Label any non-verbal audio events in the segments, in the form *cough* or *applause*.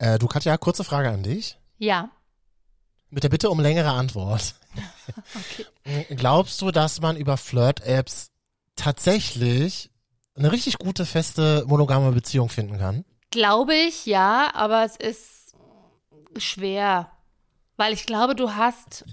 Äh, du Katja, kurze Frage an dich. Ja. Mit der Bitte um längere Antwort. *laughs* Okay. Glaubst du, dass man über Flirt-Apps tatsächlich eine richtig gute, feste, monogame Beziehung finden kann? Glaube ich, ja, aber es ist schwer. Weil ich glaube, du hast.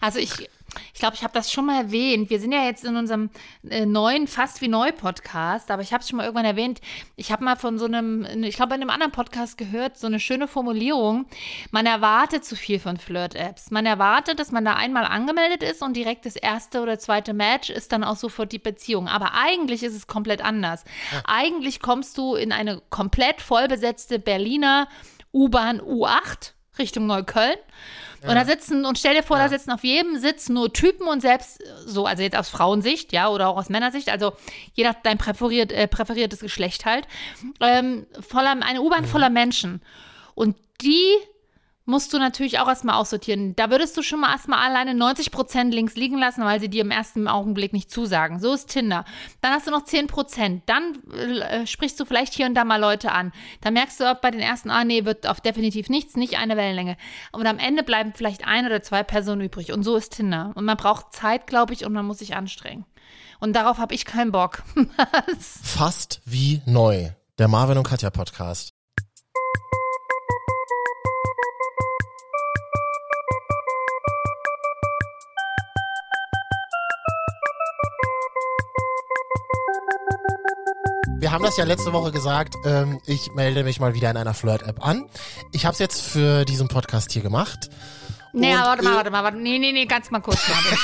Also ich. Ich glaube, ich habe das schon mal erwähnt. Wir sind ja jetzt in unserem äh, neuen Fast wie Neu Podcast, aber ich habe es schon mal irgendwann erwähnt. Ich habe mal von so einem, ich glaube, in einem anderen Podcast gehört, so eine schöne Formulierung. Man erwartet zu viel von Flirt-Apps. Man erwartet, dass man da einmal angemeldet ist und direkt das erste oder zweite Match ist dann auch sofort die Beziehung. Aber eigentlich ist es komplett anders. Eigentlich kommst du in eine komplett vollbesetzte Berliner U-Bahn U8 Richtung Neukölln. Und da sitzen, und stell dir vor, da sitzen auf jedem Sitz nur Typen und selbst so, also jetzt aus Frauensicht, ja, oder auch aus Männersicht, also je nach dein präferiert, äh, präferiertes Geschlecht halt, ähm, voller, eine U-Bahn voller Menschen. Und die musst du natürlich auch erstmal aussortieren. Da würdest du schon mal erstmal alleine 90% links liegen lassen, weil sie dir im ersten Augenblick nicht zusagen. So ist Tinder. Dann hast du noch 10%. Dann äh, sprichst du vielleicht hier und da mal Leute an. Dann merkst du auch bei den ersten, ah nee, wird auf definitiv nichts, nicht eine Wellenlänge. Und am Ende bleiben vielleicht ein oder zwei Personen übrig. Und so ist Tinder. Und man braucht Zeit, glaube ich, und man muss sich anstrengen. Und darauf habe ich keinen Bock. *laughs* Fast wie neu. Der Marvin und Katja Podcast. Wir haben das ja letzte Woche gesagt. Ähm, ich melde mich mal wieder in einer Flirt-App an. Ich habe es jetzt für diesen Podcast hier gemacht. Nee, Und, warte mal, warte mal, warte. Nee, nee, nee, ganz mal kurz.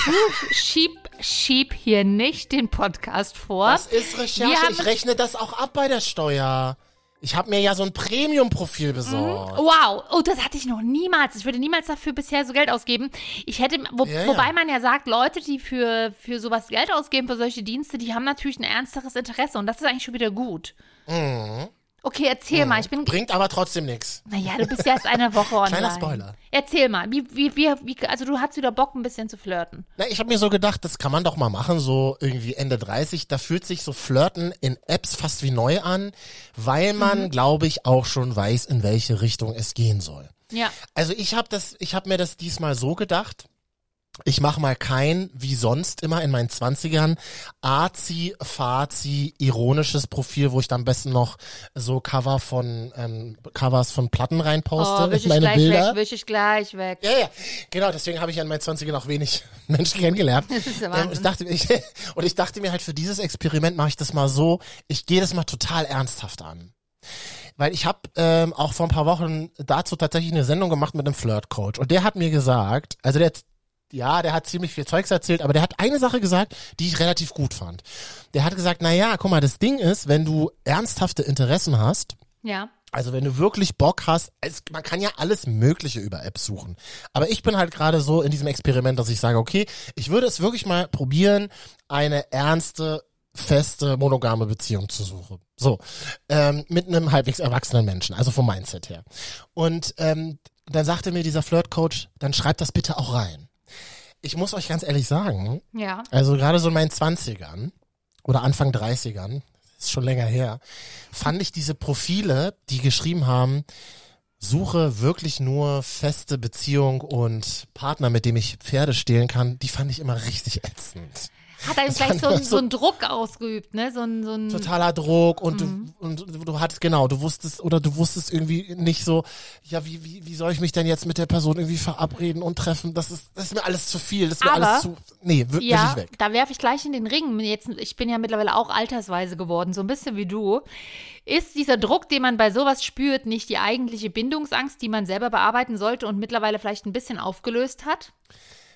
*laughs* Schieb, schieb hier nicht den Podcast vor. Das ist Recherche. Ich rechne das auch ab bei der Steuer. Ich habe mir ja so ein Premium-Profil besorgt. Wow, oh, das hatte ich noch niemals. Ich würde niemals dafür bisher so Geld ausgeben. Ich hätte, wo, ja. wobei man ja sagt, Leute, die für, für sowas Geld ausgeben, für solche Dienste, die haben natürlich ein ernsteres Interesse und das ist eigentlich schon wieder gut. Mhm. Okay, erzähl mal. Ich bin, Bringt aber trotzdem nichts. naja, du bist ja erst eine Woche *laughs* online. Kleiner Spoiler. Erzähl mal, wie, wie, wie, wie, also du hast wieder Bock, ein bisschen zu flirten. Na, ich habe mir so gedacht, das kann man doch mal machen, so irgendwie Ende 30. Da fühlt sich so Flirten in Apps fast wie neu an, weil man, glaube ich, auch schon weiß, in welche Richtung es gehen soll. Ja. Also ich habe das, ich habe mir das diesmal so gedacht. Ich mache mal kein, wie sonst immer in meinen Zwanzigern, arzi, fazi, ironisches Profil, wo ich dann am besten noch so Cover von ähm, Covers von Platten reinposte Oh, wisch ich meine gleich Bilder. weg, wisch ich gleich weg. Ja, ja, genau, deswegen habe ich ja in meinen 20ern auch wenig *laughs* Menschen kennengelernt. *laughs* Das ist Ähm, ich dachte, ich, *laughs* und ich dachte mir halt, für dieses Experiment mache ich das mal so, ich gehe das mal total ernsthaft an. Weil ich habe ähm, auch vor ein paar Wochen dazu tatsächlich eine Sendung gemacht mit einem Flirt-Coach. Und der hat mir gesagt, also der, ja, der hat ziemlich viel Zeugs erzählt, aber der hat eine Sache gesagt, die ich relativ gut fand. Der hat gesagt, na ja, guck mal, das Ding ist, wenn du ernsthafte Interessen hast, Ja. also wenn du wirklich Bock hast, es, man kann ja alles Mögliche über Apps suchen. Aber ich bin halt gerade so in diesem Experiment, dass ich sage, okay, ich würde es wirklich mal probieren, eine ernste, feste, monogame Beziehung zu suchen. So, ähm, mit einem halbwegs erwachsenen Menschen, also vom Mindset her. Und ähm, dann sagte mir dieser Flirt-Coach, dann schreibt das bitte auch rein. Ich muss euch ganz ehrlich sagen, Ja. also gerade so in meinen Zwanzigern oder Anfang 30ern, ist schon länger her, fand ich diese Profile, die geschrieben haben, suche wirklich nur feste Beziehung und Partner, mit dem ich Pferde stehlen kann, die fand ich immer richtig ätzend. Hat er Das vielleicht so, so- so einen Druck ausgeübt, ne? So ein, so ein Totaler Druck und, Mhm. du, und du hattest, genau, du wusstest, oder du wusstest irgendwie nicht so, ja, wie, wie, wie soll ich mich denn jetzt mit der Person irgendwie verabreden und treffen? Das ist, das ist mir alles zu viel, das ist mir Aber- alles zu, nee, wirklich Ja, weg. da werfe ich gleich in den Ring. Jetzt, ich bin ja mittlerweile auch altersweise geworden, so ein bisschen wie du. Ist dieser Druck, den man bei sowas spürt, nicht die eigentliche Bindungsangst, die man selber bearbeiten sollte und mittlerweile vielleicht ein bisschen aufgelöst hat?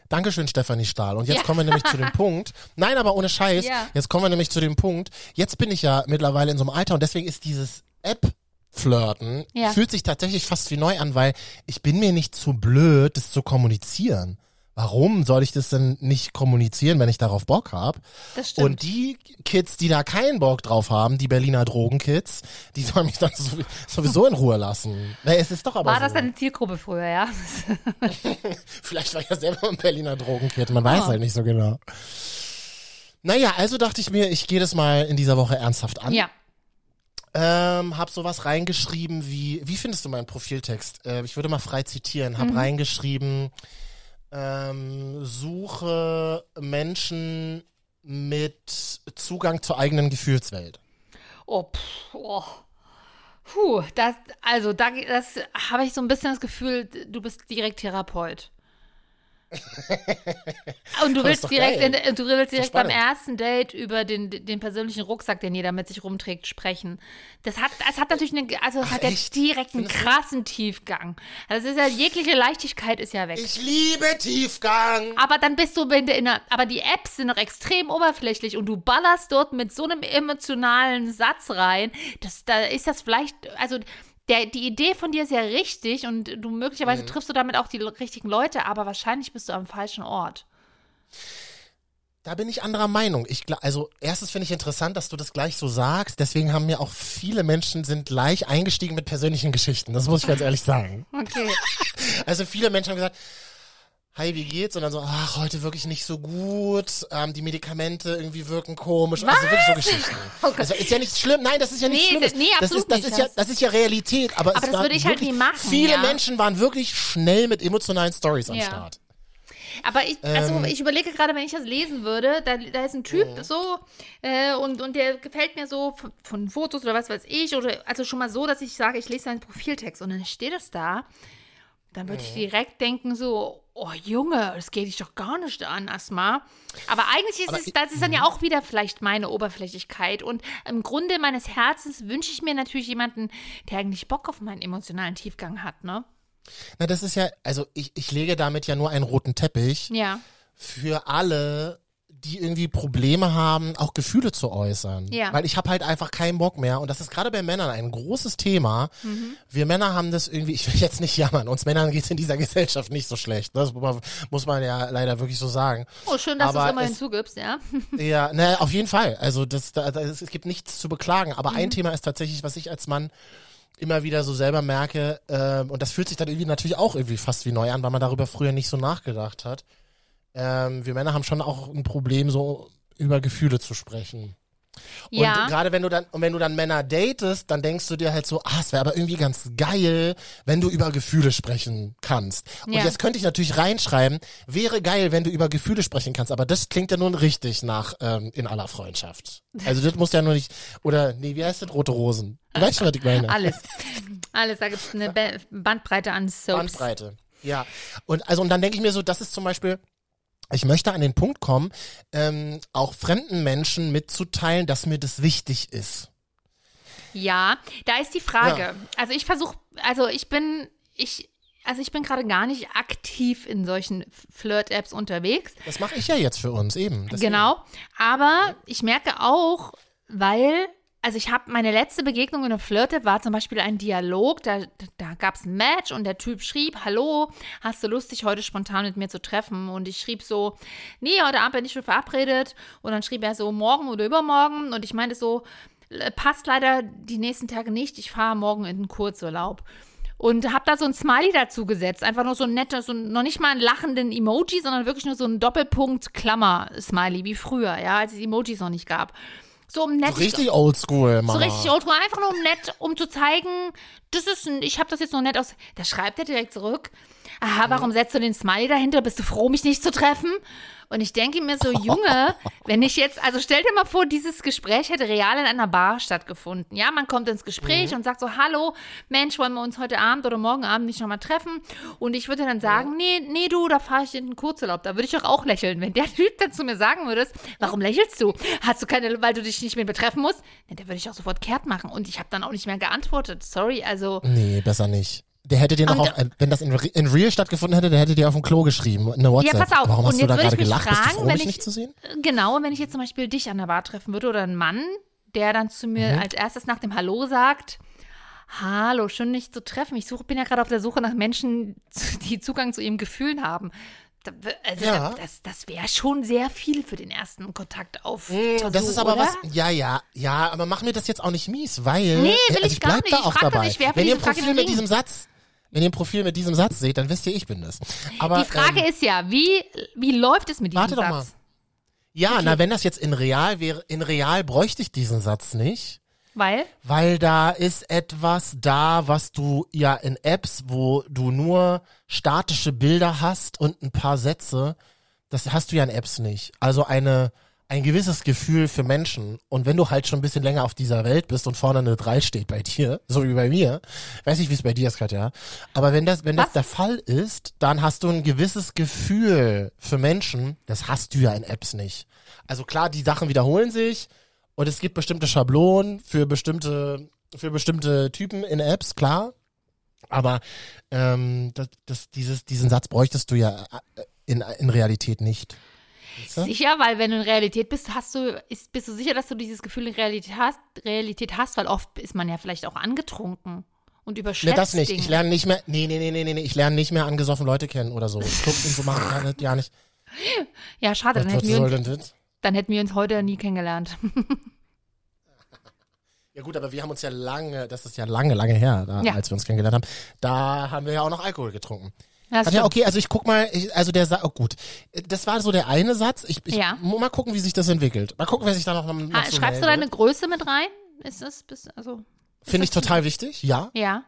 Dankeschön, Stefanie Stahl. Und jetzt Ja. kommen wir nämlich zu dem *laughs* Punkt. Nein, aber ohne Scheiß. Ja. Jetzt kommen wir nämlich zu dem Punkt. Jetzt bin ich ja mittlerweile in so einem Alter und deswegen ist dieses App-Flirten Ja. fühlt sich tatsächlich fast wie neu an, weil ich bin mir nicht zu blöd, das zu kommunizieren. Warum soll ich das denn nicht kommunizieren, wenn ich darauf Bock habe? Das stimmt. Und die Kids, die da keinen Bock drauf haben, die Berliner Drogenkids, die sollen mich dann sowie- sowieso in Ruhe lassen. Na, es ist doch aber War so. das deine Zielgruppe früher, ja? *laughs* Vielleicht war ich ja selber ein Berliner Drogenkid, man weiß Ah. halt nicht so genau. Naja, also dachte ich mir, ich gehe das mal in dieser Woche ernsthaft an. ja. Ähm, hab sowas reingeschrieben wie, wie findest du meinen Profiltext? Äh, ich würde mal frei zitieren. Hab reingeschrieben, ähm, suche Menschen mit Zugang zur eigenen Gefühlswelt. Oh, pff, oh. Puh, das, also da, das habe ich so ein bisschen das Gefühl, du bist direkt Therapeut. *laughs* Und du willst direkt, in, du willst direkt beim ersten Date über den, den persönlichen Rucksack, den jeder mit sich rumträgt, sprechen. Das hat, das hat natürlich eine, also Ach, hat ja direkt einen krassen Tiefgang. Also es ist ja, jegliche Leichtigkeit ist ja weg. Ich liebe Tiefgang. Aber dann bist du in der, aber die Apps sind noch extrem oberflächlich und du ballerst dort mit so einem emotionalen Satz rein, das, da ist das vielleicht, also der, die Idee von dir ist ja richtig und du möglicherweise Mhm. triffst du damit auch die richtigen Leute, aber wahrscheinlich bist du am falschen Ort. Da bin ich anderer Meinung. Ich, also erstens finde ich interessant, dass du das gleich so sagst. Deswegen haben mir auch viele Menschen sind gleich eingestiegen mit persönlichen Geschichten. Das muss ich ganz ehrlich sagen. Okay. *laughs* Also viele Menschen haben gesagt, hi, wie geht's? Und dann so, ach, heute wirklich nicht so gut. Ähm, die Medikamente irgendwie wirken komisch. Also wirklich so Geschichten. *laughs* Oh. Also ist ja nicht schlimm. Nein, das ist ja nicht Nee, schlimm. nee, das absolut ist, das nicht. ist ja, Das- das ist ja Realität. Aber, Aber es das würde ich halt wirklich, nie machen, Viele ja. Menschen waren wirklich schnell mit emotionalen Stories am Ja. Start. Aber ich, also Ähm. ich überlege gerade, wenn ich das lesen würde, da, da ist ein Typ so äh, und, und der gefällt mir so von, von Fotos oder was weiß ich, oder also schon mal so, dass ich sage, ich lese seinen Profiltext und dann steht es da, dann würde ich direkt denken so, oh Junge, das geht dich doch gar nicht an, Asma. Aber eigentlich ist Aber es, das ist dann ja auch wieder vielleicht meine Oberflächlichkeit und im Grunde meines Herzens wünsche ich mir natürlich jemanden, der eigentlich Bock auf meinen emotionalen Tiefgang hat, ne? Na, das ist ja, also ich, ich lege damit ja nur einen roten Teppich Ja, für alle, die irgendwie Probleme haben, auch Gefühle zu äußern. Ja. Weil ich habe halt einfach keinen Bock mehr. Und das ist gerade bei Männern ein großes Thema. Mhm. Wir Männer haben das irgendwie, ich will jetzt nicht jammern, uns Männern geht's in dieser *laughs* Gesellschaft nicht so schlecht. Das muss man ja leider wirklich so sagen. oh schön, dass du es Aber immerhin es- zugibst, ja. *laughs* Ja, ne, auf jeden Fall. Also das, da, da, es gibt nichts zu beklagen. Aber Mhm. ein Thema ist tatsächlich, was ich als Mann immer wieder so selber merke, ähm, und das fühlt sich dann irgendwie natürlich auch irgendwie fast wie neu an, weil man darüber früher nicht so nachgedacht hat. Ähm, wir Männer haben schon auch ein Problem, so über Gefühle zu sprechen. Und Ja. gerade wenn du dann, und wenn du dann Männer datest, dann denkst du dir halt so, ah, es wäre aber irgendwie ganz geil, wenn du über Gefühle sprechen kannst. Und Ja. jetzt könnte ich natürlich reinschreiben, wäre geil, wenn du über Gefühle sprechen kannst, aber das klingt ja nun richtig nach ähm, in aller Freundschaft. Also das muss ja nur nicht, oder nee, wie heißt das? Rote Rosen. Du weißt schon, was ich meine. Alles. Alles, da gibt es eine Ba- Bandbreite an Soaps. Bandbreite. Ja. Und also und dann denke ich mir so, das ist zum Beispiel, ich möchte an den Punkt kommen, ähm, auch fremden Menschen mitzuteilen, dass mir das wichtig ist. Ja, da ist die Frage. Ja. Also ich versuche, also ich bin, ich, also ich bin gerade gar nicht aktiv in solchen Flirt-Apps unterwegs. Das mache ich ja jetzt für uns eben. Deswegen. Genau. Aber ich merke auch, weil, also ich habe meine letzte Begegnung in einer Flirt-App war zum Beispiel ein Dialog, da, da gab es ein Match und der Typ schrieb, hallo, hast du Lust, dich heute spontan mit mir zu treffen? Und ich schrieb so, nee, heute Abend bin ich schon verabredet. Und dann schrieb er so, morgen oder übermorgen. Und ich meinte so, "Äh, passt leider die nächsten Tage nicht, ich fahre morgen in den Kurzurlaub. Und habe da so ein Smiley dazu gesetzt. Einfach nur so ein netter, so noch nicht mal einen lachenden Emoji, sondern wirklich nur so ein Doppelpunkt-Klammer-Smiley, wie früher, ja, als es Emojis noch nicht gab. So um nett. So richtig oldschool, Mann. So richtig oldschool, einfach nur um nett, um zu zeigen, das ist ein, ich habe das jetzt noch nett aus. Da schreibt er direkt zurück. Aha, warum setzt du den Smiley dahinter? Bist du froh, mich nicht zu treffen? Und ich denke mir so, Junge, wenn ich jetzt, also stell dir mal vor, dieses Gespräch hätte real in einer Bar stattgefunden. Ja, man kommt ins Gespräch und sagt so, hallo, Mensch, wollen wir uns heute Abend oder morgen Abend nicht nochmal treffen? Und ich würde dann sagen, nee, nee, du, da fahre ich in den Kurzurlaub. Da würde ich doch auch lächeln. Wenn der *laughs* Typ dann zu mir sagen würde, warum lächelst du? Hast du keine, weil du dich nicht mehr betreffen musst? Ja, da würde ich auch sofort kehrt machen. Und ich habe dann auch nicht mehr geantwortet. Sorry, also. Nee, besser nicht. Der hätte dir noch auf, äh, wenn das in, in Real stattgefunden hätte, der hätte dir auf dem Klo geschrieben, eine WhatsApp. pass auf. Warum Und hast du jetzt da gerade gelacht? Bist du fragen, froh, wenn ich- nicht zu sehen? Genau, wenn ich jetzt zum Beispiel dich an der Bar treffen würde oder einen Mann, der dann zu mir Mhm. als erstes nach dem Hallo sagt, Hallo, schön dich zu treffen. Ich suche, bin ja gerade auf der Suche nach Menschen, *laughs* die Zugang zu ihren Gefühlen haben. Also Ja. da, das, das wäre schon sehr viel für den ersten Kontakt auf. Mm, Das so, ist aber oder? was, ja, ja, ja, aber mach mir das jetzt auch nicht mies, weil. Nee, will also ich ich gar bleib nicht. da Ich auch frag nur, dabei. ich werfe wenn ihr Frage Profil mit diesem Satz, wenn ihr ein Profil mit diesem Satz seht, dann wisst ihr, ich bin das. Aber, Die Frage ähm, ist ja, wie, wie läuft es mit diesem warte doch mal. Satz? Ja, na, wenn das jetzt in real wäre, in real bräuchte ich diesen Satz nicht. Weil? Weil da ist etwas da, was du ja in Apps, wo du nur statische Bilder hast und ein paar Sätze, das hast du ja in Apps nicht. Also eine, ein gewisses Gefühl für Menschen. Und wenn du halt schon ein bisschen länger auf dieser Welt bist und vorne eine 3 steht bei dir, *laughs* so wie bei mir, weiß nicht, wie es bei dir ist, Katja, aber wenn das, wenn das Was? der Fall ist, dann hast du ein gewisses Gefühl für Menschen, das hast du ja in Apps nicht. Also klar, die Sachen wiederholen sich und es gibt bestimmte Schablonen für bestimmte, für bestimmte Typen in Apps, klar. Aber ähm, das, das, dieses, diesen Satz bräuchtest du ja äh, in, in Realität nicht. Weißt du? Sicher, weil wenn du in Realität bist, hast du, ist, bist du sicher, dass du dieses Gefühl in Realität hast, Realität hast, weil oft ist man ja vielleicht auch angetrunken und Ne, überschätzt das nicht. Dinge. Ich lerne nicht mehr. Nee, nee, nee, nee, nee, nee. Ich lerne nicht mehr angesoffen Leute kennen oder so. Clubs und so machen ja nicht. ja, schade, dann Was, was hätten, wir soll uns, das? dann hätten wir uns heute nie kennengelernt. *laughs* Ja gut, aber wir haben uns ja lange, das ist ja lange, lange her, da, Ja. als wir uns kennengelernt haben. Da haben wir ja auch noch Alkohol getrunken. Das ja, stimmt. okay, also ich guck mal, ich, also der Sa oh gut, das war so der eine Satz. Ich, ich Ja. mal gucken, wie sich das entwickelt. Mal gucken, wer sich da noch, noch Ha, so schreibst du deine Größe mit rein? Ist das bis, also, Finde ich total wichtig, ja. ja.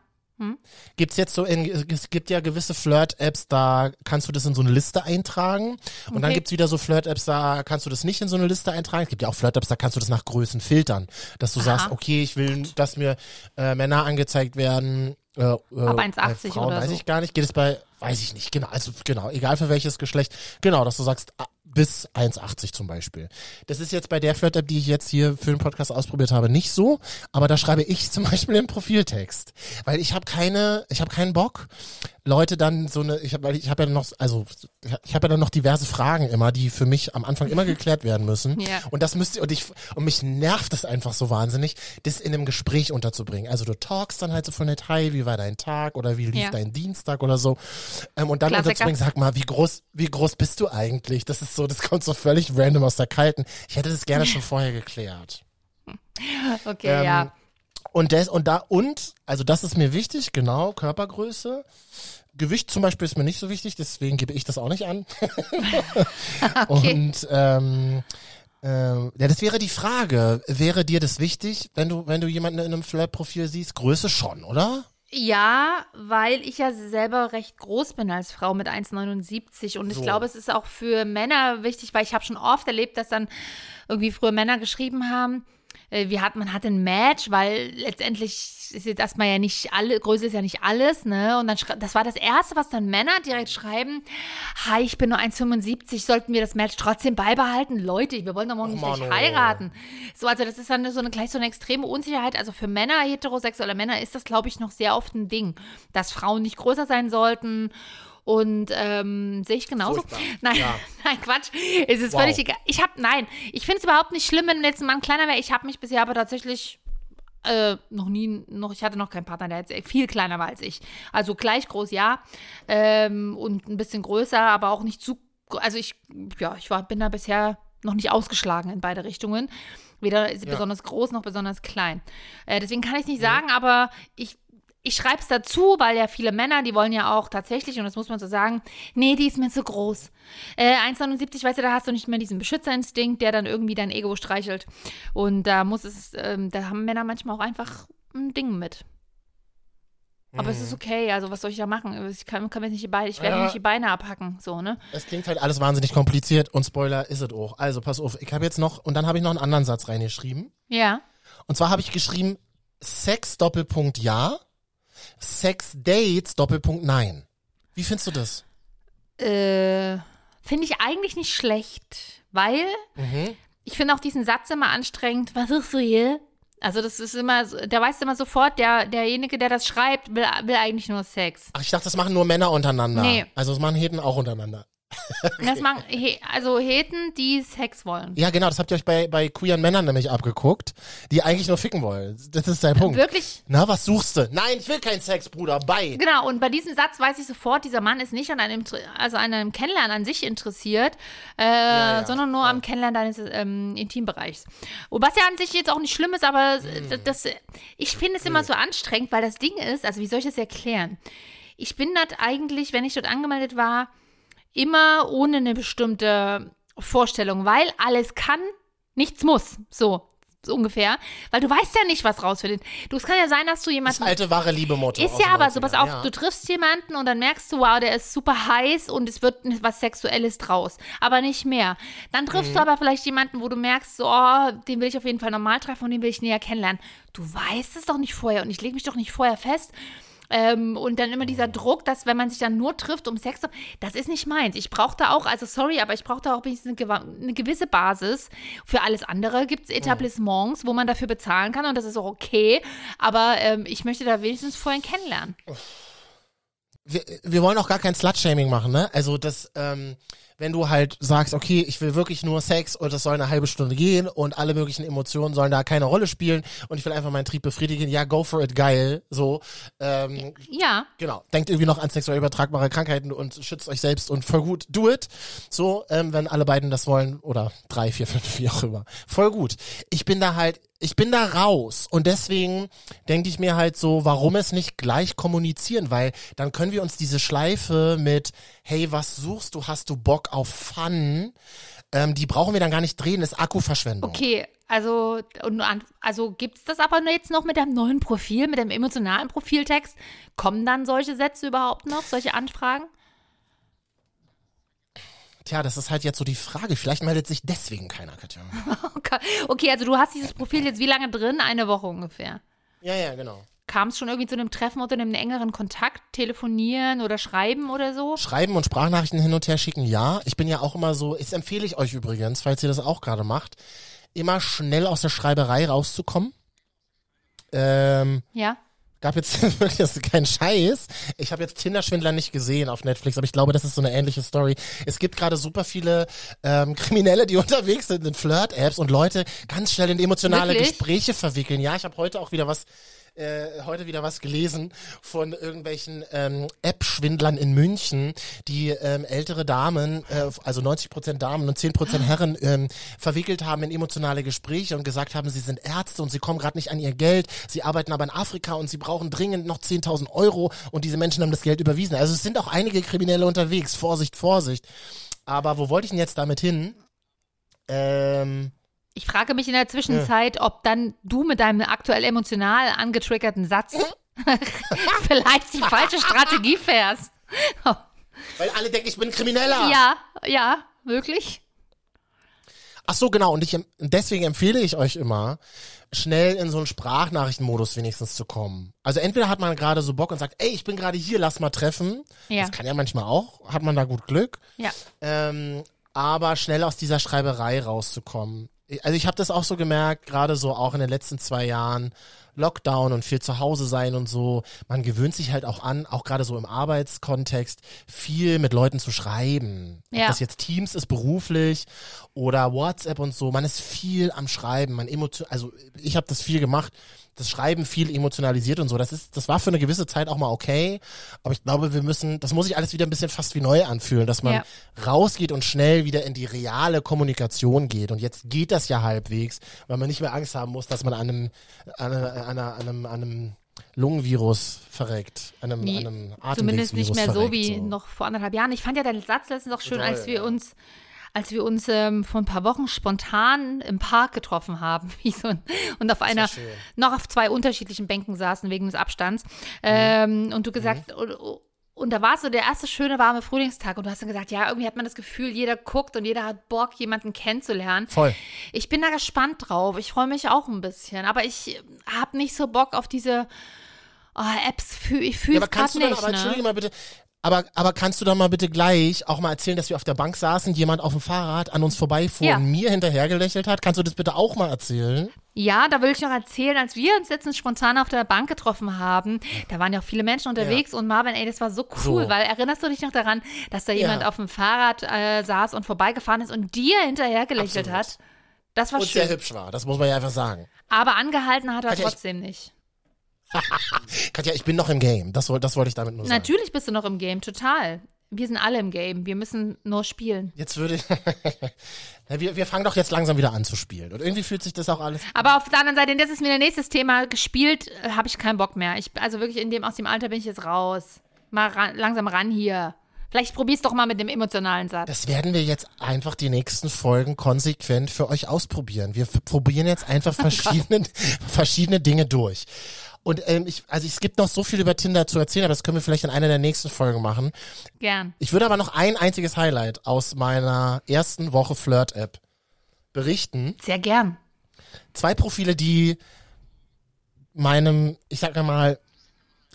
Gibt's jetzt so in, es gibt ja gewisse Flirt-Apps, da kannst du das in so eine Liste eintragen. Und dann Okay. gibt's wieder so Flirt-Apps, da kannst du das nicht in so eine Liste eintragen. Es gibt ja auch Flirt-Apps, da kannst du das nach Größen filtern. Dass du Aha. sagst, okay, ich will, dass mir äh, Männer angezeigt werden. Äh, äh, Ab bei 1,80 Frauen oder weiß so. ich gar nicht. Geht es bei, weiß ich nicht, genau, also genau, egal für welches Geschlecht. Genau, dass du sagst, bis 1,80 zum Beispiel. Das ist jetzt bei der Flirt-App, die ich jetzt hier für den Podcast ausprobiert habe, nicht so. Aber da schreibe ich *laughs* zum Beispiel den Profiltext. Weil ich habe keine, ich habe keinen Bock, Leute dann so eine, ich habe, ich habe ja noch, also ich habe ja dann noch diverse Fragen immer, die für mich am Anfang immer geklärt werden müssen. Ja. Und das müsste und ich und mich nervt es einfach so wahnsinnig, das in einem Gespräch unterzubringen. Also du talkst dann halt so von nett, hi, wie war dein Tag oder wie lief Ja. dein Dienstag oder so. Ähm, und dann Klassiker. unterzubringen, sag mal, wie groß, wie groß bist du eigentlich? Das ist so, das kommt so völlig random aus der Kalten. Ich hätte das gerne schon vorher geklärt. *laughs* Okay, Ähm, ja. Und das, und da, und, also das ist mir wichtig, genau, Körpergröße. Gewicht zum Beispiel ist mir nicht so wichtig, deswegen gebe ich das auch nicht an. *laughs* Okay. Und ähm, ähm, ja, das wäre die Frage. Wäre dir das wichtig, wenn du, wenn du jemanden in einem Flirt-Profil siehst? Größe schon, oder? Ja, weil ich ja selber recht groß bin als Frau mit 1,79 und ich So. glaube, es ist auch für Männer wichtig, weil ich habe schon oft erlebt, dass dann irgendwie früher Männer geschrieben haben, äh, wie hat man hat ein Match, weil letztendlich ist jetzt erstmal ja nicht alle, Größe ist ja nicht alles, ne? Und dann das war das erste, was dann Männer direkt schreiben, hi, ich bin nur 1,75, sollten wir das Match trotzdem beibehalten? Leute, wir wollen doch morgen Och, nicht heiraten. So, also das ist dann so eine gleich so eine extreme Unsicherheit. Also für Männer, heterosexuelle Männer, ist das, glaube ich, noch sehr oft ein Ding, dass Frauen nicht größer sein sollten. Und ähm, sehe ich genauso. Furchtbar. *laughs* Nein, Ja. *laughs* nein, Quatsch. Es ist Wow. völlig egal. Ich habe, nein, ich finde es überhaupt nicht schlimm, wenn jetzt ein Mann kleiner wäre. Ich habe mich bisher aber tatsächlich äh, noch nie, noch, ich hatte noch keinen Partner, der jetzt viel kleiner war als ich. Also gleich groß, ja. Ähm, und ein bisschen größer, aber auch nicht zu. Also ich, ja, ich war, bin da bisher noch nicht ausgeschlagen in beide Richtungen. Weder besonders groß noch besonders klein. Äh, deswegen kann ich es nicht sagen, aber ich. Ich schreibe es dazu, weil ja viele Männer, die wollen ja auch tatsächlich, und das muss man so sagen, nee, die ist mir zu groß. Äh, 1,79, weißt du, da hast du nicht mehr diesen Beschützerinstinkt, der dann irgendwie dein Ego streichelt. Und da muss es, ähm, da haben Männer manchmal auch einfach ein Ding mit. Aber es ist okay, also was soll ich da machen? Ich kann, kann mir nicht die Beine, ich werde mir Ja. nicht die Beine abhacken, so, ne? Es klingt halt alles wahnsinnig kompliziert und Spoiler ist es auch. Also pass auf, ich habe jetzt noch, und dann habe ich noch einen anderen Satz reingeschrieben. Ja. Und zwar habe ich geschrieben, Sex Doppelpunkt ja, Sex Dates Doppelpunkt nein. Wie findest du das? Äh, finde ich eigentlich nicht schlecht, weil Mhm. ich finde auch diesen Satz immer anstrengend. Was ist du hier? Also das ist immer, so- der weiß immer sofort, der, derjenige, der das schreibt, will, will eigentlich nur Sex. Ach, ich dachte, das machen nur Männer untereinander. Nee. Also das machen Heten auch untereinander. *laughs* Das machen, he, also Heten, die Sex wollen. Ja, genau, das habt ihr euch bei, bei queeren Männern nämlich abgeguckt, die eigentlich nur ficken wollen. Das ist der Punkt. Wirklich, Na, was suchst du? Nein, ich will keinen Sex, Bruder, bei. Genau, und bei diesem Satz weiß ich sofort, dieser Mann ist nicht an einem, also an einem Kennenlernen an sich interessiert, äh, ja, sondern nur ja. am Kennenlernen deines ähm, Intimbereichs. Und was ja an sich jetzt auch nicht schlimm ist, aber das, das, ich finde es immer so anstrengend, weil das Ding ist, also wie soll ich das erklären? Ich bin dort eigentlich, wenn ich dort angemeldet war, immer ohne eine bestimmte Vorstellung, weil alles kann, nichts muss. So. so ungefähr, weil du weißt ja nicht, was rausfindet. Du, es kann ja sein, dass du jemanden. Das alte wahre Liebe-Motto. Ist ja aber so, 90ern, pass auf, ja. du triffst jemanden und dann merkst du, wow, der ist super heiß und es wird was Sexuelles draus, aber nicht mehr. Dann triffst Mhm. du aber vielleicht jemanden, wo du merkst, so, oh, den will ich auf jeden Fall normal treffen und den will ich näher kennenlernen. Du weißt es doch nicht vorher und ich lege mich doch nicht vorher fest. Ähm, und dann immer dieser Druck, dass wenn man sich dann nur trifft, um Sex zu das ist nicht meins. Ich brauche da auch, also sorry, aber ich brauche da auch wenigstens eine, eine gewisse Basis. Für alles andere gibt es Etablissements, wo man dafür bezahlen kann und das ist auch okay. Aber ähm, ich möchte da wenigstens vorhin kennenlernen. wir, wir wollen auch gar kein Slut-Shaming machen, ne? Also das, ähm, wenn du halt sagst, okay, ich will wirklich nur Sex und das soll eine halbe Stunde gehen und alle möglichen Emotionen sollen da keine Rolle spielen und ich will einfach meinen Trieb befriedigen, ja, go for it, geil, so, ähm, Ja, genau, denkt irgendwie noch an sexuell übertragbare Krankheiten und schützt euch selbst und voll gut, do it, so, ähm, wenn alle beiden das wollen oder drei, vier, fünf, wie auch immer, voll gut. Ich bin da halt, ich bin da raus und deswegen denke ich mir halt so, warum es nicht gleich kommunizieren, weil dann können wir uns diese Schleife mit, hey, was suchst du, hast du Bock auf Fun, ähm, die brauchen wir dann gar nicht drehen, ist Akkuverschwendung. okay. Also, also gibt es das aber jetzt noch mit deinem neuen Profil, mit dem emotionalen Profiltext? Kommen dann solche Sätze überhaupt noch, solche Anfragen? Tja, das ist halt jetzt so die Frage, vielleicht meldet sich deswegen keiner, Katja. *laughs* Okay, also du hast dieses Profil jetzt wie lange drin? Eine Woche ungefähr. ja, ja, genau. Kam es schon irgendwie zu einem Treffen oder einem engeren Kontakt, telefonieren oder schreiben oder so? Schreiben und Sprachnachrichten hin und her schicken, ja. Ich bin ja auch immer so, das empfehle ich euch übrigens, falls ihr das auch gerade macht, immer schnell aus der Schreiberei rauszukommen. Ähm, Ja. Gab jetzt *laughs* wirklich das ist kein Scheiß. Ich habe jetzt Tinder-Schwindler nicht gesehen auf Netflix, aber ich glaube, das ist so eine ähnliche Story. Es gibt gerade super viele ähm, Kriminelle, die *laughs* unterwegs sind in Flirt-Apps und Leute ganz schnell in emotionale Wirklich? Gespräche verwickeln. Ja, ich habe heute auch wieder was äh, heute wieder was gelesen von irgendwelchen ähm, App-Schwindlern in München, die ähm, ältere Damen, äh, also 90 Prozent Damen und 10 Prozent *gasps* Herren ähm, verwickelt haben in emotionale Gespräche und gesagt haben, sie sind Ärzte und sie kommen gerade nicht an ihr Geld, sie arbeiten aber in Afrika und sie brauchen dringend noch 10.000 Euro und diese Menschen haben das Geld überwiesen. Also es sind auch einige Kriminelle unterwegs. Vorsicht, Vorsicht. Aber wo wollte ich denn jetzt damit hin? Ähm, Ich frage mich in der Zwischenzeit, ob dann du mit deinem aktuell emotional angetriggerten Satz *laughs* vielleicht die falsche Strategie fährst. weil alle denken, ich bin Krimineller. Ja, ja, wirklich? Ach so, genau. Und ich, deswegen empfehle ich euch immer, schnell in so einen Sprachnachrichtenmodus wenigstens zu kommen. Also entweder hat man gerade so Bock und sagt, ey, ich bin gerade hier, lass mal treffen. Ja. Das kann ja manchmal auch, hat man da gut Glück. Ja. Ähm, aber schnell aus dieser Schreiberei rauszukommen. Also ich habe das auch so gemerkt, gerade so auch in den letzten zwei Jahren, Lockdown und viel zu Hause sein und so. Man gewöhnt sich halt auch an, auch gerade so im Arbeitskontext, viel mit Leuten zu schreiben. Ob Ja. das jetzt Teams ist beruflich oder WhatsApp und so. Man ist viel am Schreiben. Man emotion also ich habe das viel gemacht. Das Schreiben viel emotionalisiert und so. Das ist, das war für eine gewisse Zeit auch mal okay. Aber ich glaube, wir müssen, das muss sich alles wieder ein bisschen fast wie neu anfühlen, dass man Ja. rausgeht und schnell wieder in die reale Kommunikation geht. Und jetzt geht das ja halbwegs, weil man nicht mehr Angst haben muss, dass man an einem, an einer, an einer, einem, einem Lungenvirus verreckt, einem, Nee, einem Zumindest nicht Atemwegsvirus mehr so verreckt, wie noch vor anderthalb Jahren. Ich fand ja deinen Satz letztens auch schön, Total, als wir ja. uns, als wir uns ähm, vor ein paar Wochen spontan im Park getroffen haben, *laughs* so ein, und auf einer, noch auf zwei unterschiedlichen Bänken saßen wegen des Abstands. Mhm. Ähm, und du gesagt, und, und da war es so der erste schöne warme Frühlingstag und du hast dann gesagt, ja, irgendwie hat man das Gefühl, jeder guckt und jeder hat Bock, jemanden kennenzulernen. Voll. Ich bin da gespannt drauf. Ich freue mich auch ein bisschen. Aber ich habe nicht so Bock auf diese oh, Apps. Fühl, ich fühle Ja, es aber kannst gerade du dann, nicht. aber ne? entschuldige mal bitte, aber, aber kannst du dann mal bitte gleich auch mal erzählen, dass wir auf der Bank saßen, jemand auf dem Fahrrad an uns vorbeifuhr Ja. und mir hinterher gelächelt hat? Kannst du das bitte auch mal erzählen? Ja, da will ich noch erzählen, als wir uns letztens spontan auf der Bank getroffen haben, da waren ja auch viele Menschen unterwegs und Marvin, ey, das war so cool, So. weil erinnerst du dich noch daran, dass da jemand Ja. auf dem Fahrrad äh, saß und vorbeigefahren ist und dir hinterher gelächelt Absolut. hat? Das war Und sehr schön. hübsch war, das muss man ja einfach sagen. Aber angehalten hat er ich- trotzdem nicht. *laughs* Katja, ich bin noch im Game. Das, das wollte ich damit nur sagen. Natürlich bist du noch im Game, total. Wir sind alle im Game. Wir müssen nur spielen. Jetzt würde ich. *laughs* Wir, wir fangen doch jetzt langsam wieder an zu spielen. Und irgendwie fühlt sich das auch alles. Aber auf der anderen Seite, das ist mir der nächstes Thema, gespielt äh, habe ich keinen Bock mehr. Ich, also wirklich in dem, aus dem Alter bin ich jetzt raus. Mal ran, langsam ran hier. Vielleicht probier's doch mal mit dem emotionalen Satz. Das werden wir jetzt einfach die nächsten Folgen konsequent für euch ausprobieren. Wir probieren jetzt einfach *laughs* Oh verschiedene, verschiedene Dinge durch. Und ähm, ich, also es gibt noch so viel über Tinder zu erzählen, aber das können wir vielleicht in einer der nächsten Folgen machen. Gern. Ich würde aber noch ein einziges Highlight aus meiner ersten Woche Flirt-App berichten. Sehr gern. Zwei Profile, die meinem, ich sag mal,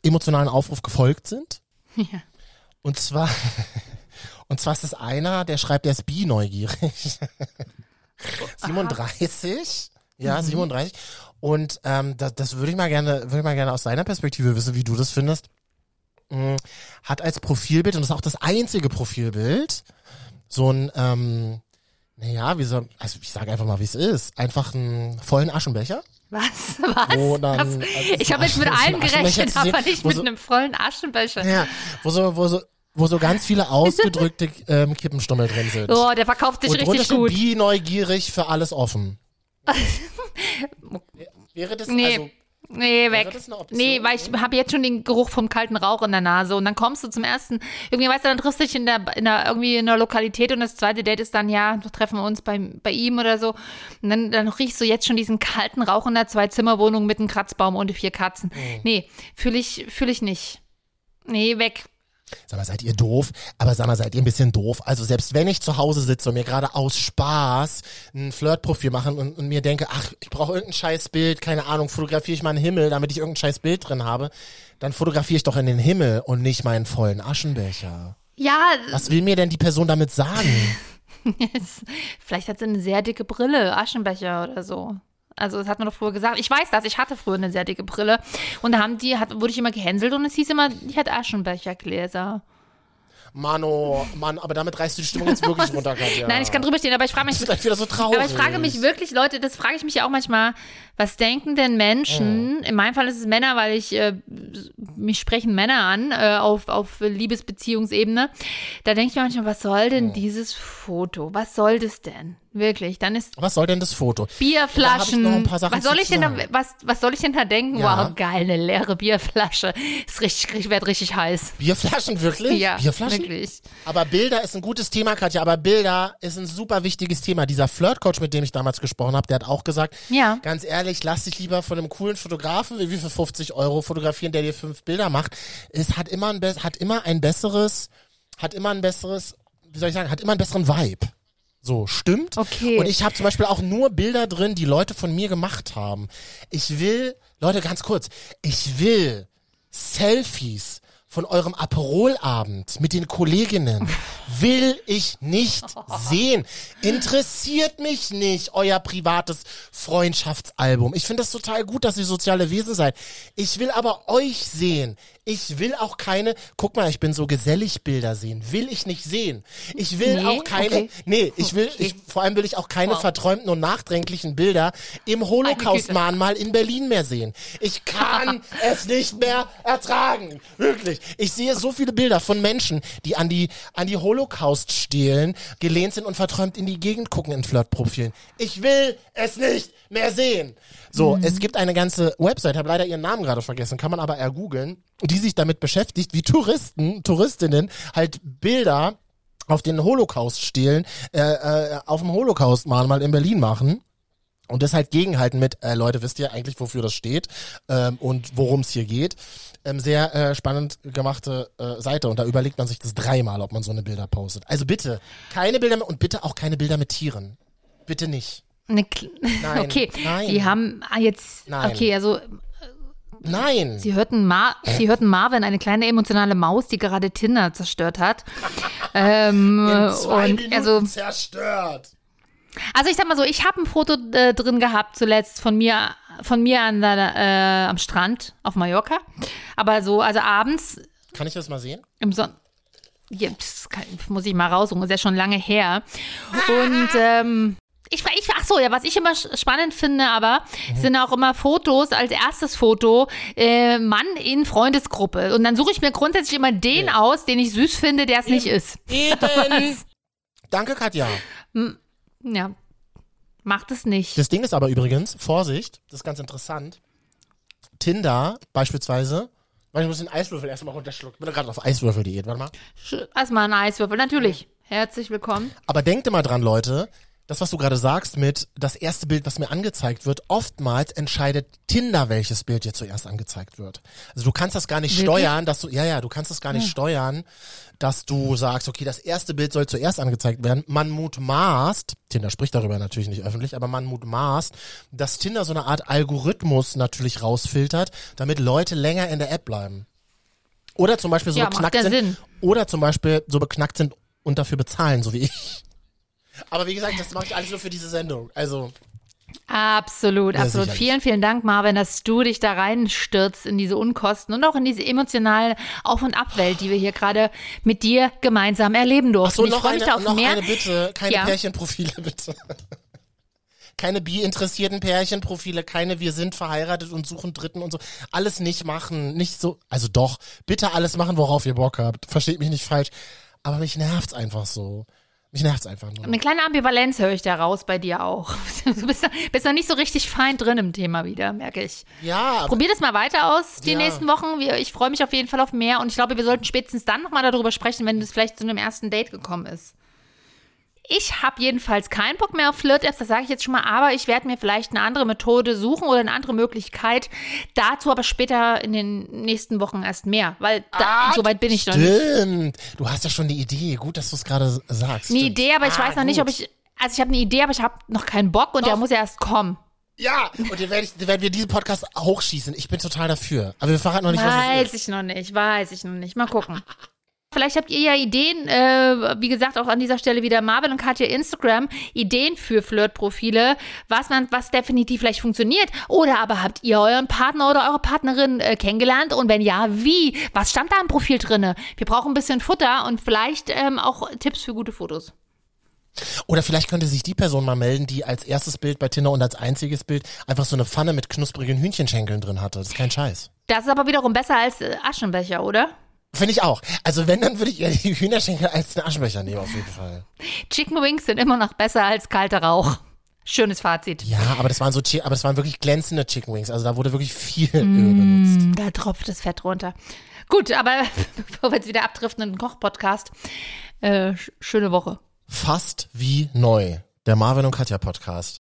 emotionalen Aufruf gefolgt sind. *laughs* Ja. Und zwar, *laughs* und zwar ist es einer, der schreibt, der ist bi-neugierig. *laughs* 37, ja, 37. Und ähm, das, das würde ich mal gerne, würde ich mal gerne aus seiner Perspektive wissen, wie du das findest. Mm, Hat als Profilbild, und das ist auch das einzige Profilbild, so ein, ähm, naja, wie so, also ich sage einfach mal, wie es ist, einfach einen vollen Aschenbecher. Was? Was? Wo dann- Was? also ich habe jetzt mit allem Aschenbecher gerechnet, aber nicht mit so- einem vollen Aschenbecher. Ja, wo so, wo so, wo so ganz viele ausgedrückte ähm, Kippenstummel drin sind. Oh, der verkauft sich Und richtig gut. bi neugierig für alles offen. *laughs* Wäre das Nee. also Nee, weg. Nee, weil ich habe jetzt schon den Geruch vom kalten Rauch in der Nase und dann kommst du zum ersten, irgendwie weißt du, dann triffst du dich in der, in der irgendwie in der Lokalität und das zweite Date ist dann, ja, treffen wir uns bei, bei ihm oder so und dann, dann riechst du jetzt schon diesen kalten Rauch in der Zwei-Zimmer-Wohnung mit einem Kratzbaum und vier Katzen. Mhm. Nee, fühle ich, fühle ich nicht. Nee, weg. Sag mal, seid ihr doof? Aber sag mal, seid ihr ein bisschen doof? Also selbst wenn ich zu Hause sitze und mir gerade aus Spaß ein Flirtprofil machen und, und mir denke, ach, ich brauche irgendein scheiß Bild, keine Ahnung, fotografiere ich mal einen Himmel, damit ich irgendein scheiß Bild drin habe, dann fotografiere ich doch in den Himmel und nicht meinen vollen Aschenbecher. Ja, Was will mir denn die Person damit sagen? *laughs* vielleicht hat sie eine sehr dicke Brille, Aschenbecher oder so. Also das hat man doch früher gesagt. Ich weiß das, ich hatte früher eine sehr dicke Brille. Und da haben die, hat, wurde ich immer gehänselt und es hieß immer, die hat Aschenbechergläser. Mano, Mann, aber damit reißt du die Stimmung jetzt *laughs* wirklich runter, Katja. Nein, ich kann drüber stehen, aber ich frage mich, Das ist wieder so traurig. aber ich frage mich wirklich, Leute, das frage ich mich ja auch manchmal, was denken denn Menschen, in meinem Fall ist es Männer, weil ich, äh, mich sprechen Männer an, äh, auf, auf Liebesbeziehungsebene, da denke ich mir manchmal, was soll denn dieses Foto? Was soll das denn? Wirklich, dann ist Was soll denn das Foto? Da Bierflaschen. Sachen was soll ich denn da, was, was soll ich denn da denken? Ja. Wow, geil, eine leere Bierflasche. Ist richtig, ich werde richtig heiß. Bierflaschen, wirklich? Ja, Bierflaschen? wirklich. Aber Bilder ist ein gutes Thema, Katja, aber Bilder ist ein super wichtiges Thema. Dieser Flirtcoach, mit dem ich damals gesprochen habe, der hat auch gesagt, Ja. ganz ehrlich, lass dich lieber von einem coolen Fotografen, wie für 50 Euro fotografieren, der dir fünf Bilder macht. Es hat immer ein, hat immer ein besseres, hat immer ein besseres, wie soll ich sagen, hat immer einen besseren Vibe. So, stimmt. Okay. Und ich habe zum Beispiel auch nur Bilder drin, die Leute von mir gemacht haben. Ich will, Leute, ganz kurz, ich will Selfies von eurem Aperolabend mit den Kolleginnen *laughs* will ich nicht *laughs* sehen. Interessiert mich nicht euer privates Freundschaftsalbum. Ich finde das total gut, dass ihr soziale Wesen seid. Ich will aber euch sehen. Ich will auch keine, guck mal, ich bin so gesellig Bilder sehen. Will ich nicht sehen. Ich will Nee? auch keine, Okay. nee, ich will, ich, vor allem will ich auch keine Wow. verträumten und nachdenklichen Bilder im Holocaust-Mahnmal in Berlin mehr sehen. Ich kann *laughs* es nicht mehr ertragen. Wirklich. Ich sehe so viele Bilder von Menschen, die an die, an die Holocaust-Stelen gelehnt sind und verträumt in die Gegend gucken in Flirtprofilen. Ich will es nicht mehr sehen. So, es gibt eine ganze Website, habe leider ihren Namen gerade vergessen, kann man aber ergoogeln, die sich damit beschäftigt, wie Touristen, Touristinnen halt Bilder auf den Holocaust-Stelen, äh, äh, auf dem Holocaust-Mahnmal in Berlin machen. Und das halt gegenhalten mit, äh, Leute, wisst ihr eigentlich, wofür das steht ähm, und worum es hier geht. Ähm, sehr äh, spannend gemachte äh, Seite und da überlegt man sich das dreimal, ob man so eine Bilder postet. Also bitte, keine Bilder mit, und bitte auch keine Bilder mit Tieren. Bitte nicht. Kl- Nein, *laughs* okay, nein. Sie haben ah, jetzt, Nein. okay, also Nein. Sie hörten, Mar Sie hörten Marvin, eine kleine emotionale Maus, die gerade Tinder zerstört hat. *laughs* ähm, In zwei und Minuten also, zerstört. Also ich sag mal so, ich habe ein Foto äh, drin gehabt zuletzt von mir, von mir an der, äh, am Strand auf Mallorca. Aber so, also abends Kann ich das mal sehen? im Son ja, das kann, muss ich mal raussuchen, ist ja schon lange her. Und ähm, ich, ich, ach so, ja, was ich immer spannend finde, aber sind auch immer Fotos als erstes Foto äh, Mann in Freundesgruppe. Und dann suche ich mir grundsätzlich immer den aus, den ich süß finde, der es nicht ist. Eben. *laughs* Danke, Katja. Ja, macht es nicht. Das Ding ist aber übrigens, Vorsicht, das ist ganz interessant. Tinder beispielsweise Weil ich muss den Eiswürfel erstmal runterschlucken. Ich bin gerade auf Eiswürfel-Diät, warte mal. Erstmal ein Eiswürfel, natürlich. Herzlich willkommen. Aber denkt immer dran, Leute, das, was du gerade sagst mit das erste Bild, was mir angezeigt wird, oftmals entscheidet Tinder, welches Bild dir zuerst angezeigt wird. Also du kannst das gar nicht Wirklich? steuern, dass du, ja, ja, du kannst das gar nicht steuern, dass du sagst, okay, das erste Bild soll zuerst angezeigt werden. Man mutmaßt, Tinder spricht darüber natürlich nicht öffentlich, aber man mutmaßt, dass Tinder so eine Art Algorithmus natürlich rausfiltert, damit Leute länger in der App bleiben. Oder zum Beispiel so Ja, beknackt ja sind. Sinn. Oder zum Beispiel so beknackt sind und dafür bezahlen, so wie ich. Aber wie gesagt, das mache ich alles nur für diese Sendung. Also, Absolut, Ja, absolut. sicherlich. Vielen, vielen Dank, Marvin, dass du dich da reinstürzt in diese Unkosten und auch in diese emotionale Auf- und Abwelt, die wir hier gerade mit dir gemeinsam erleben durften. so ich noch, freue eine, mich da auf noch mehr. eine Bitte, keine Ja. Pärchenprofile bitte. Keine bi-interessierten Pärchenprofile, keine wir sind verheiratet und suchen Dritten und so. Alles nicht machen, nicht so, also doch, bitte alles machen, worauf ihr Bock habt. Versteht mich nicht falsch. Aber mich nervt's einfach so. Mich nervt's einfach nur. Eine kleine Ambivalenz höre ich da raus bei dir auch. *laughs* Du bist, da- bist noch nicht so richtig fein drin im Thema wieder, merke ich. Ja, Probier das mal weiter aus die Ja. nächsten Wochen. Ich freue mich auf jeden Fall auf mehr und ich glaube, wir sollten spätestens dann nochmal darüber sprechen, wenn es vielleicht zu einem ersten Date gekommen ist. Ich habe jedenfalls keinen Bock mehr auf Flirt-Apps, das sage ich jetzt schon mal, aber ich werde mir vielleicht eine andere Methode suchen oder eine andere Möglichkeit. Dazu aber später in den nächsten Wochen erst mehr, weil da, so weit bin ich noch nicht. stimmt. Du hast ja schon die Idee. Gut, dass du es gerade sagst. Eine Stimmt. Idee, aber ich Ah, weiß noch nicht, ob gut. ich. Also ich habe eine Idee, aber ich habe noch keinen Bock und der Doch. muss ja erst kommen. Ja, und den werden, den werden wir diesen Podcast hochschießen. Ich bin total dafür. Aber wir verraten noch nicht, was es Weiß ist. ich noch nicht, weiß ich noch nicht. Mal gucken. Vielleicht habt ihr ja Ideen, äh, wie gesagt, auch an dieser Stelle wieder Marvin und Katja Instagram, Ideen für Flirtprofile, was man, was definitiv vielleicht funktioniert. Oder aber habt ihr euren Partner oder eure Partnerin äh, kennengelernt? Und wenn ja, wie? Was stand da im Profil drinne? Wir brauchen ein bisschen Futter und vielleicht ähm, auch Tipps für gute Fotos. Oder vielleicht könnte sich die Person mal melden, die als erstes Bild bei Tinder und als einziges Bild einfach so eine Pfanne mit knusprigen Hühnchenschenkeln drin hatte. Das ist kein Scheiß. Das ist aber wiederum besser als äh, Aschenbecher, oder? Finde ich auch. Also wenn, dann würde ich eher die Hühnerschenkel als den Aschenbecher nehmen, auf jeden Fall. Chicken Wings sind immer noch besser als kalter Rauch. Schönes Fazit. Ja, aber das waren so, aber das waren wirklich glänzende Chicken Wings. Also da wurde wirklich viel Öl benutzt. Da tropft das Fett runter. Gut, aber *laughs* bevor wir jetzt wieder abdriften in den Koch-Podcast, äh, sch- schöne Woche. Fast wie neu. Der Marvin und Katja Podcast.